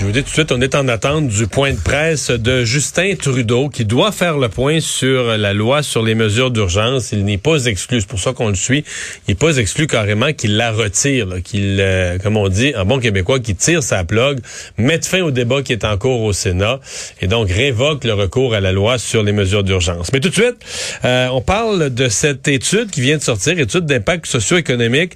Je vous dis tout de suite, on est en attente du point de presse de Justin Trudeau qui doit faire le point sur la loi sur les mesures d'urgence. Il n'est pas exclu, c'est pour ça qu'on le suit. Il n'est pas exclu carrément qu'il la retire, qu'il, euh, comme on dit, un bon québécois, qui tire sa plug, mette fin au débat qui est en cours au Sénat et donc révoque le recours à la loi sur les mesures d'urgence. Mais tout de suite, euh, on parle de cette étude qui vient de sortir, étude d'impact socio-économique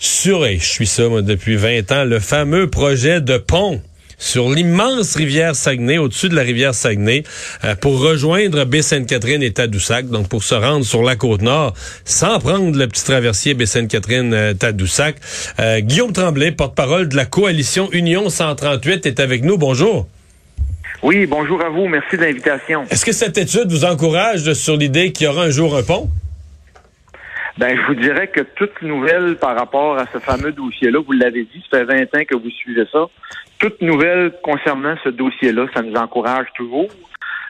sur, et je suis ça moi, depuis 20 ans, le fameux projet de pont sur l'immense rivière Saguenay, au-dessus de la rivière Saguenay, euh, pour rejoindre Baie-Sainte-Catherine et Tadoussac, donc pour se rendre sur la côte nord, sans prendre le petit traversier Baie-Sainte-Catherine-Tadoussac. Euh, Guillaume Tremblay, porte-parole de la coalition Union 138, est avec nous. Bonjour. Oui, bonjour à vous. Merci de l'invitation. Est-ce que cette étude vous encourage sur l'idée qu'il y aura un jour un pont? Ben, je vous dirais que toute nouvelle par rapport à ce fameux dossier-là, vous l'avez dit, ça fait 20 ans que vous suivez ça. Toute nouvelle concernant ce dossier-là, ça nous encourage toujours.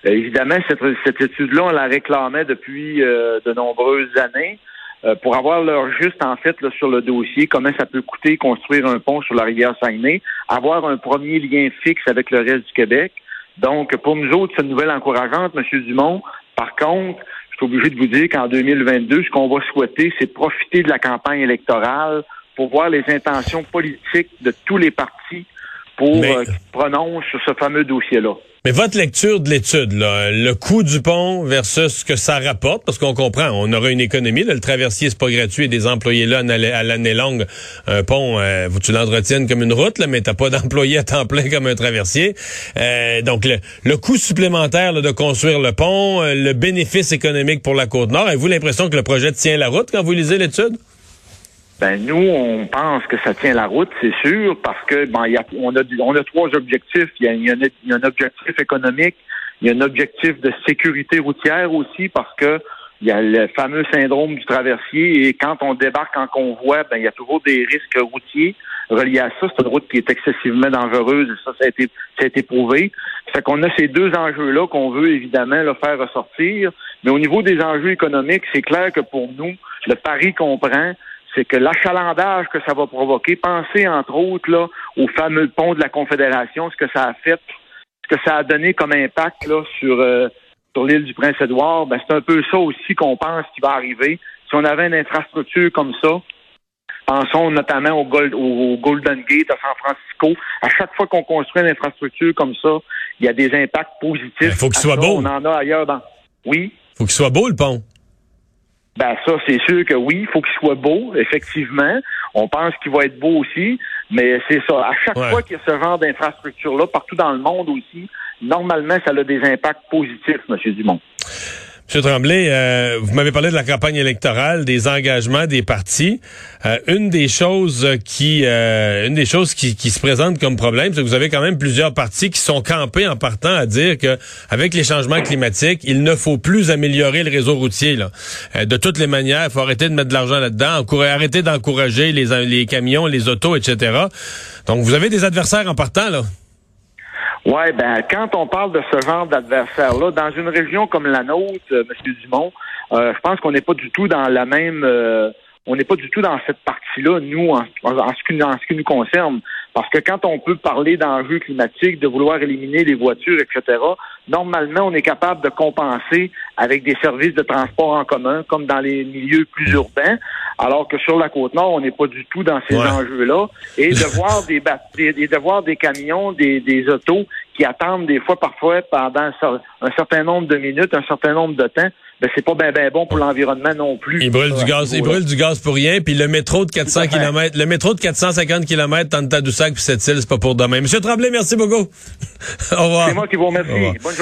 Euh, évidemment, cette, cette étude-là, on la réclamait depuis euh, de nombreuses années euh, pour avoir leur juste, en fait, là, sur le dossier, comment ça peut coûter construire un pont sur la rivière Saguenay, avoir un premier lien fixe avec le reste du Québec. Donc, pour nous autres, c'est une nouvelle encourageante, M. Dumont. Par contre, je suis obligé de vous dire qu'en 2022, ce qu'on va souhaiter, c'est profiter de la campagne électorale pour voir les intentions politiques de tous les partis pour Mais- euh, ce fameux dossier-là. Mais votre lecture de l'étude, le coût du pont versus ce que ça rapporte, parce qu'on comprend, on aura une économie, là, le traversier, c'est pas gratuit, et des employés là à l'année longue, un pont, euh, vous tu l'entretiennes comme une route, là, mais t'as pas d'employés à temps plein comme un traversier. Euh, donc le, le coût supplémentaire là, de construire le pont, euh, le bénéfice économique pour la côte nord, avez-vous l'impression que le projet tient la route quand vous lisez l'étude? Ben nous, on pense que ça tient la route, c'est sûr, parce que ben, y a, on a on a trois objectifs. Il y a, y a y a un objectif économique, il y a un objectif de sécurité routière aussi, parce que il y a le fameux syndrome du traversier et quand on débarque en convoi, ben il y a toujours des risques routiers reliés à ça. C'est une route qui est excessivement dangereuse et ça, ça a été, ça a été prouvé. Fait qu'on a ces deux enjeux-là qu'on veut évidemment le faire ressortir. Mais au niveau des enjeux économiques, c'est clair que pour nous, le pari qu'on prend, c'est que l'achalandage que ça va provoquer, pensez entre autres là, au fameux pont de la Confédération, ce que ça a fait, ce que ça a donné comme impact là, sur, euh, sur l'île du Prince-Édouard, ben, c'est un peu ça aussi qu'on pense qui va arriver. Si on avait une infrastructure comme ça, pensons notamment au, Gold- au- Golden Gate à San Francisco, à chaque fois qu'on construit une infrastructure comme ça, il y a des impacts positifs. Il faut qu'il soit ça. beau. On en a ailleurs dans... Oui? Faut qu'il soit beau le pont. Ben ça, c'est sûr que oui, il faut qu'il soit beau, effectivement. On pense qu'il va être beau aussi, mais c'est ça. À chaque Ouais. fois qu'il y a ce genre d'infrastructure-là, partout dans le monde aussi, normalement, ça a des impacts positifs, M. Dumont. Monsieur Tremblay, euh, vous m'avez parlé de la campagne électorale, des engagements des partis. Euh, une des choses qui, euh, une des choses qui, se présente comme problème, c'est que vous avez quand même plusieurs partis qui sont campés en partant à dire que avec les changements climatiques, il ne faut plus améliorer le réseau routier. Là. De toutes les manières, il faut arrêter de mettre de l'argent là-dedans, arrêter d'encourager les camions, les autos, etc. Donc vous avez des adversaires en partant là. Ouais, ben quand on parle de ce genre d'adversaire-là, dans une région comme la nôtre, euh, M. Dumont, euh, je pense qu'on n'est pas du tout dans la même euh, on n'est pas du tout dans cette partie-là, nous, en, en ce qui, en ce qui nous concerne. Parce que quand on peut parler d'enjeux climatiques, de vouloir éliminer les voitures, etc., normalement, on est capable de compenser avec des services de transport en commun, comme dans les milieux plus urbains, alors que sur la côte nord, on n'est pas du tout dans ces Ouais. enjeux-là. Et de voir des, bat- des- et de voir des camions, des, des autos qui attendent des fois, parfois, pendant un cer- un certain nombre de minutes, un certain nombre de temps, ben c'est pas bien ben bon pour l'environnement non plus. Il brûle Ça, du gaz, ce il niveau-là. brûle du gaz pour rien, puis le métro de 400 Tout à fait. km, le métro de 450 km entre Tadoussac puis cette île, c'est pas pour demain. Monsieur Tremblay, merci beaucoup. Au revoir. C'est moi qui vous remercie. Bonne